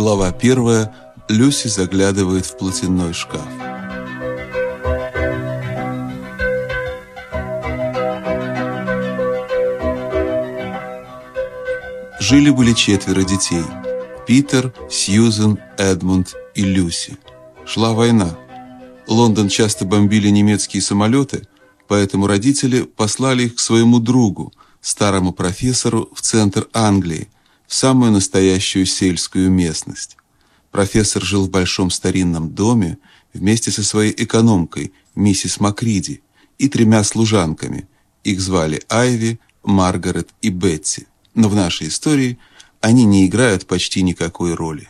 Глава первая. Люси заглядывает в платяной шкаф. Жили-были четверо детей. Питер, Сьюзен, Эдмунд и Люси. Шла война. Лондон часто бомбили немецкие самолеты, поэтому родители послали их к своему другу, старому профессору в центр Англии, в самую настоящую сельскую местность. Профессор жил в большом старинном доме вместе со своей экономкой, миссис Макриди, и тремя служанками. Их звали Айви, Маргарет и Бетти. Но в нашей истории они не играют почти никакой роли.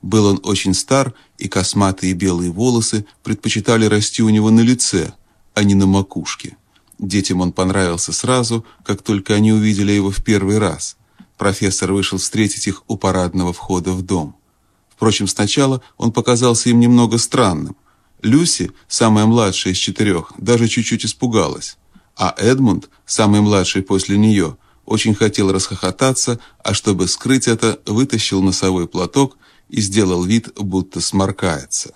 Был он очень стар, и косматые белые волосы предпочитали расти у него на лице, а не на макушке. Детям он понравился сразу, как только они увидели его в первый раз. Профессор вышел встретить их у парадного входа в дом. Впрочем, сначала он показался им немного странным. Люси, самая младшая из четырех, даже чуть-чуть испугалась. А Эдмунд, самый младший после нее, очень хотел расхохотаться, а чтобы скрыть это, вытащил носовой платок и сделал вид, будто сморкается.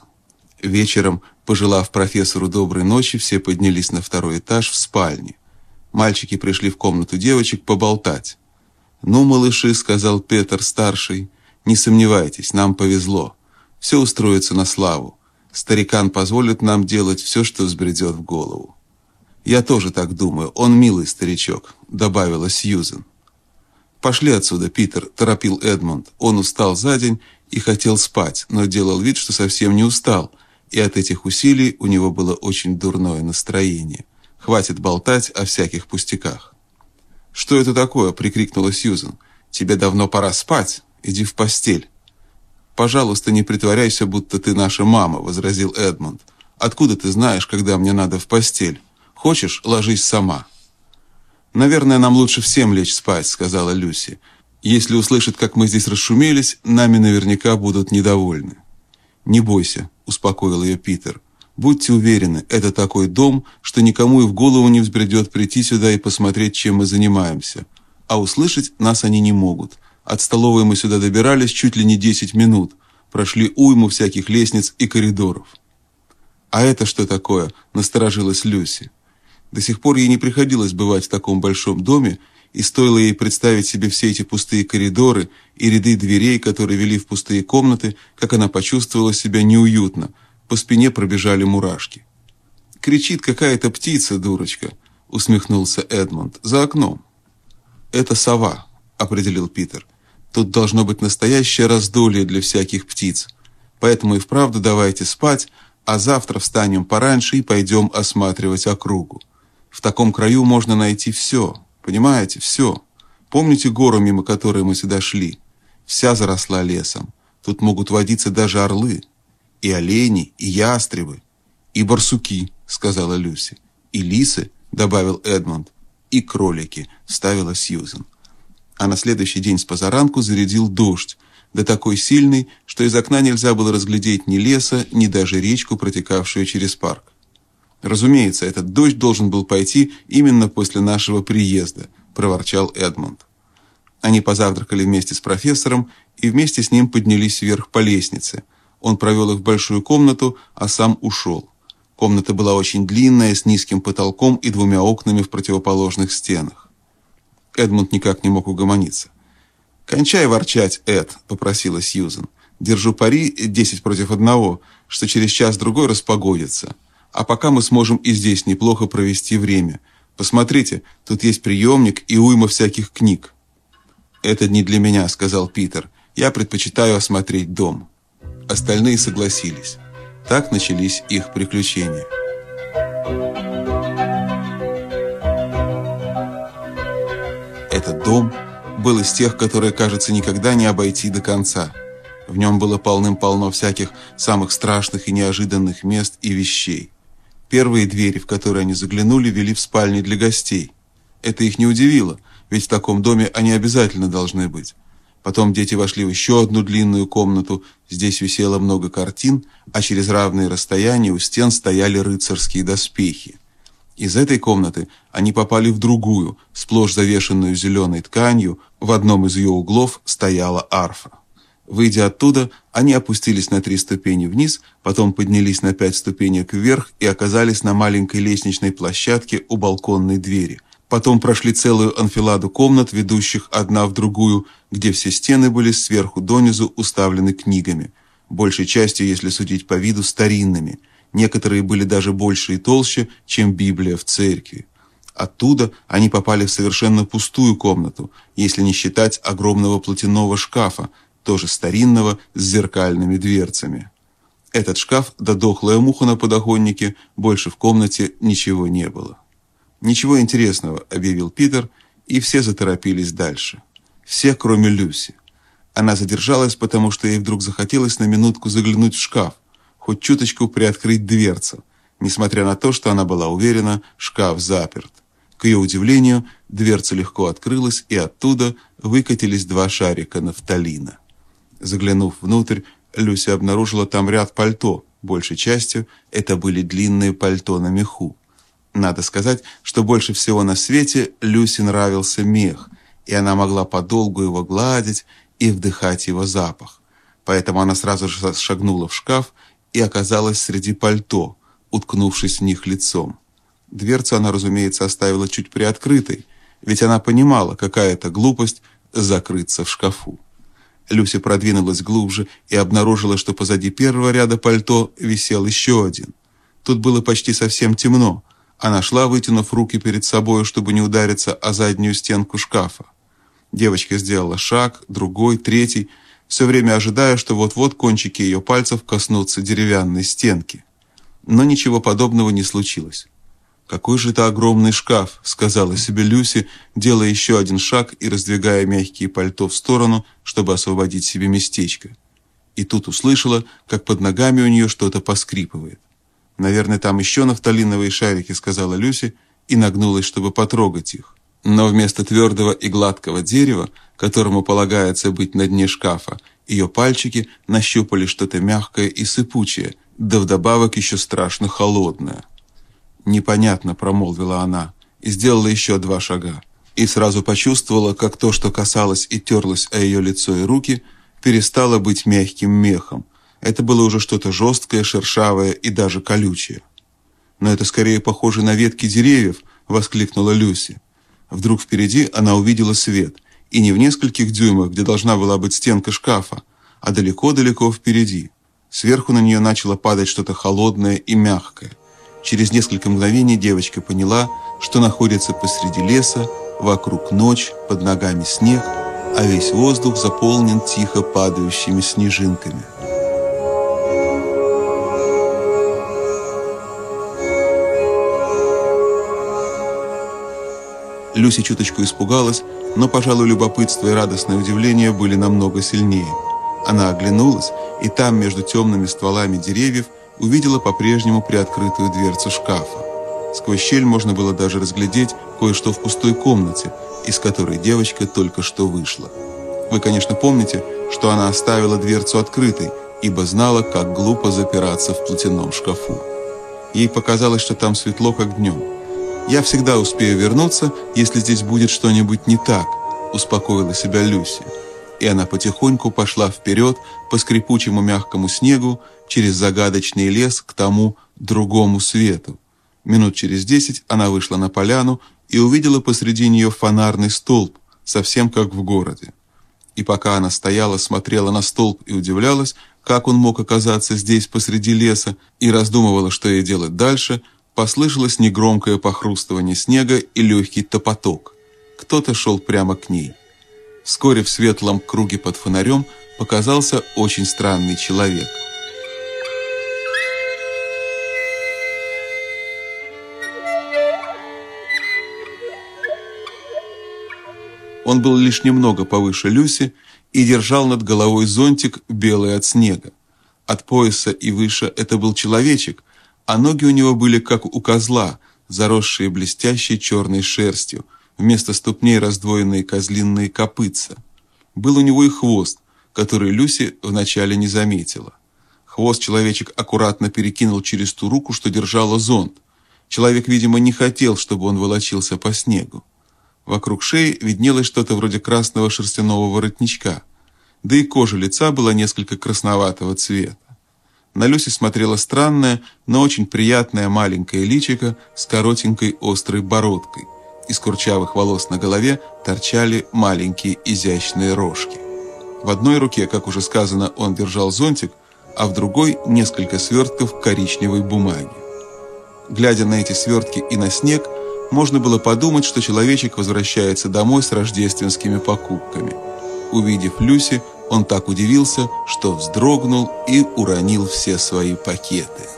Вечером, пожелав профессору доброй ночи, все поднялись на второй этаж в спальне. Мальчики пришли в комнату девочек поболтать. «Ну, малыши», — сказал Петр старший, — «не сомневайтесь, нам повезло. Все устроится на славу. Старикан позволит нам делать все, что взбредет в голову». «Я тоже так думаю. Он милый старичок», — добавила Сьюзен. «Пошли отсюда, Питер», — торопил Эдмунд. Он устал за день и хотел спать, но делал вид, что совсем не устал, и от этих усилий у него было очень дурное настроение. Хватит болтать о всяких пустяках. «Что это такое?» — прикрикнула Сьюзен. «Тебе давно пора спать. Иди в постель». «Пожалуйста, не притворяйся, будто ты наша мама», — возразил Эдмунд. «Откуда ты знаешь, когда мне надо в постель? Хочешь, ложись сама». «Наверное, нам лучше всем лечь спать», — сказала Люси. Если услышат, как мы здесь расшумелись, нами наверняка будут недовольны. Не бойся, успокоил ее Питер. Будьте уверены, это такой дом, что никому и в голову не взбредет прийти сюда и посмотреть, чем мы занимаемся. А услышать нас они не могут. От столовой мы сюда добирались чуть ли не 10 минут. Прошли уйму всяких лестниц и коридоров. А это что такое? Насторожилась Люси. До сих пор ей не приходилось бывать в таком большом доме, и стоило ей представить себе все эти пустые коридоры и ряды дверей, которые вели в пустые комнаты, как она почувствовала себя неуютно. По спине пробежали мурашки. «Кричит какая-то птица, дурочка», — усмехнулся Эдмунд. «За окном». «Это сова», — определил Питер. «Тут должно быть настоящее раздолье для всяких птиц. Поэтому и вправду давайте спать, а завтра встанем пораньше и пойдем осматривать округу. В таком краю можно найти все, Понимаете, все. Помните гору, мимо которой мы сюда шли? Вся заросла лесом. Тут могут водиться даже орлы. И олени, и ястребы. И барсуки, сказала Люси. И лисы, добавил Эдмонд. И кролики, ставила Сьюзен. А на следующий день с позаранку зарядил дождь, да такой сильный, что из окна нельзя было разглядеть ни леса, ни даже речку, протекавшую через парк. Разумеется, этот дождь должен был пойти именно после нашего приезда, проворчал Эдмунд. Они позавтракали вместе с профессором и вместе с ним поднялись вверх по лестнице. Он провел их в большую комнату, а сам ушел. Комната была очень длинная, с низким потолком и двумя окнами в противоположных стенах. Эдмунд никак не мог угомониться. «Кончай ворчать, Эд», — попросила Сьюзен. «Держу пари десять против одного, что через час-другой распогодится. А пока мы сможем и здесь неплохо провести время. Посмотрите, тут есть приемник и уйма всяких книг. «Это не для меня», — сказал Питер. «Я предпочитаю осмотреть дом». Остальные согласились. Так начались их приключения. Этот дом был из тех, которые, кажется, никогда не обойти до конца. В нем было полным-полно всяких самых страшных и неожиданных мест и вещей. Первые двери, в которые они заглянули, вели в спальни для гостей. Это их не удивило, ведь в таком доме они обязательно должны быть. Потом дети вошли в еще одну длинную комнату. Здесь висело много картин, а через равные расстояния у стен стояли рыцарские доспехи. Из этой комнаты они попали в другую, сплошь завешенную зеленой тканью. В одном из ее углов стояла арфа. Выйдя оттуда, они опустились на три ступени вниз, потом поднялись на пять ступенек вверх и оказались на маленькой лестничной площадке у балконной двери. Потом прошли целую анфиладу комнат, ведущих одна в другую, где все стены были сверху донизу уставлены книгами, большей частью, если судить по виду, старинными. Некоторые были даже больше и толще, чем Библия в церкви. Оттуда они попали в совершенно пустую комнату, если не считать огромного платяного шкафа, тоже старинного, с зеркальными дверцами. Этот шкаф да дохлая муха на подоконнике, больше в комнате ничего не было. «Ничего интересного», — объявил Питер, и все заторопились дальше. Все, кроме Люси. Она задержалась, потому что ей вдруг захотелось на минутку заглянуть в шкаф, хоть чуточку приоткрыть дверцу, несмотря на то, что она была уверена, шкаф заперт. К ее удивлению, дверца легко открылась, и оттуда выкатились два шарика нафталина. Заглянув внутрь, Люся обнаружила там ряд пальто. Большей частью это были длинные пальто на меху. Надо сказать, что больше всего на свете Люсе нравился мех, и она могла подолгу его гладить и вдыхать его запах. Поэтому она сразу же шагнула в шкаф и оказалась среди пальто, уткнувшись в них лицом. Дверцу она, разумеется, оставила чуть приоткрытой, ведь она понимала, какая это глупость закрыться в шкафу. Люся продвинулась глубже и обнаружила, что позади первого ряда пальто висел еще один. Тут было почти совсем темно. Она шла, вытянув руки перед собой, чтобы не удариться о заднюю стенку шкафа. Девочка сделала шаг, другой, третий, все время ожидая, что вот-вот кончики ее пальцев коснутся деревянной стенки. Но ничего подобного не случилось. «Какой же это огромный шкаф», — сказала себе Люси, делая еще один шаг и раздвигая мягкие пальто в сторону, чтобы освободить себе местечко. И тут услышала, как под ногами у нее что-то поскрипывает. «Наверное, там еще нафталиновые шарики», — сказала Люси, и нагнулась, чтобы потрогать их. Но вместо твердого и гладкого дерева, которому полагается быть на дне шкафа, ее пальчики нащупали что-то мягкое и сыпучее, да вдобавок еще страшно холодное. «Непонятно», — промолвила она, и сделала еще два шага. И сразу почувствовала, как то, что касалось и терлось о ее лицо и руки, перестало быть мягким мехом. Это было уже что-то жесткое, шершавое и даже колючее. «Но это скорее похоже на ветки деревьев», — воскликнула Люси. Вдруг впереди она увидела свет, и не в нескольких дюймах, где должна была быть стенка шкафа, а далеко-далеко впереди. Сверху на нее начало падать что-то холодное и мягкое. Через несколько мгновений девочка поняла, что находится посреди леса, вокруг ночь, под ногами снег, а весь воздух заполнен тихо падающими снежинками. Люси чуточку испугалась, но, пожалуй, любопытство и радостное удивление были намного сильнее. Она оглянулась, и там, между темными стволами деревьев, увидела по-прежнему приоткрытую дверцу шкафа. Сквозь щель можно было даже разглядеть кое-что в пустой комнате, из которой девочка только что вышла. Вы, конечно, помните, что она оставила дверцу открытой, ибо знала, как глупо запираться в платяном шкафу. Ей показалось, что там светло, как днем. «Я всегда успею вернуться, если здесь будет что-нибудь не так», успокоила себя Люси и она потихоньку пошла вперед по скрипучему мягкому снегу через загадочный лес к тому другому свету. Минут через десять она вышла на поляну и увидела посреди нее фонарный столб, совсем как в городе. И пока она стояла, смотрела на столб и удивлялась, как он мог оказаться здесь посреди леса, и раздумывала, что ей делать дальше, послышалось негромкое похрустывание снега и легкий топоток. Кто-то шел прямо к ней. Вскоре в светлом круге под фонарем показался очень странный человек. Он был лишь немного повыше Люси и держал над головой зонтик, белый от снега. От пояса и выше это был человечек, а ноги у него были как у козла, заросшие блестящей черной шерстью – вместо ступней раздвоенные козлиные копытца. Был у него и хвост, который Люси вначале не заметила. Хвост человечек аккуратно перекинул через ту руку, что держала зонт. Человек, видимо, не хотел, чтобы он волочился по снегу. Вокруг шеи виднелось что-то вроде красного шерстяного воротничка. да и кожа лица была несколько красноватого цвета. На Люси смотрела странная, но очень приятная маленькая личико с коротенькой острой бородкой. Из курчавых волос на голове торчали маленькие изящные рожки. В одной руке, как уже сказано, он держал зонтик, а в другой несколько свертков коричневой бумаги. Глядя на эти свертки и на снег, можно было подумать, что человечек возвращается домой с рождественскими покупками. Увидев Люси, он так удивился, что вздрогнул и уронил все свои пакеты.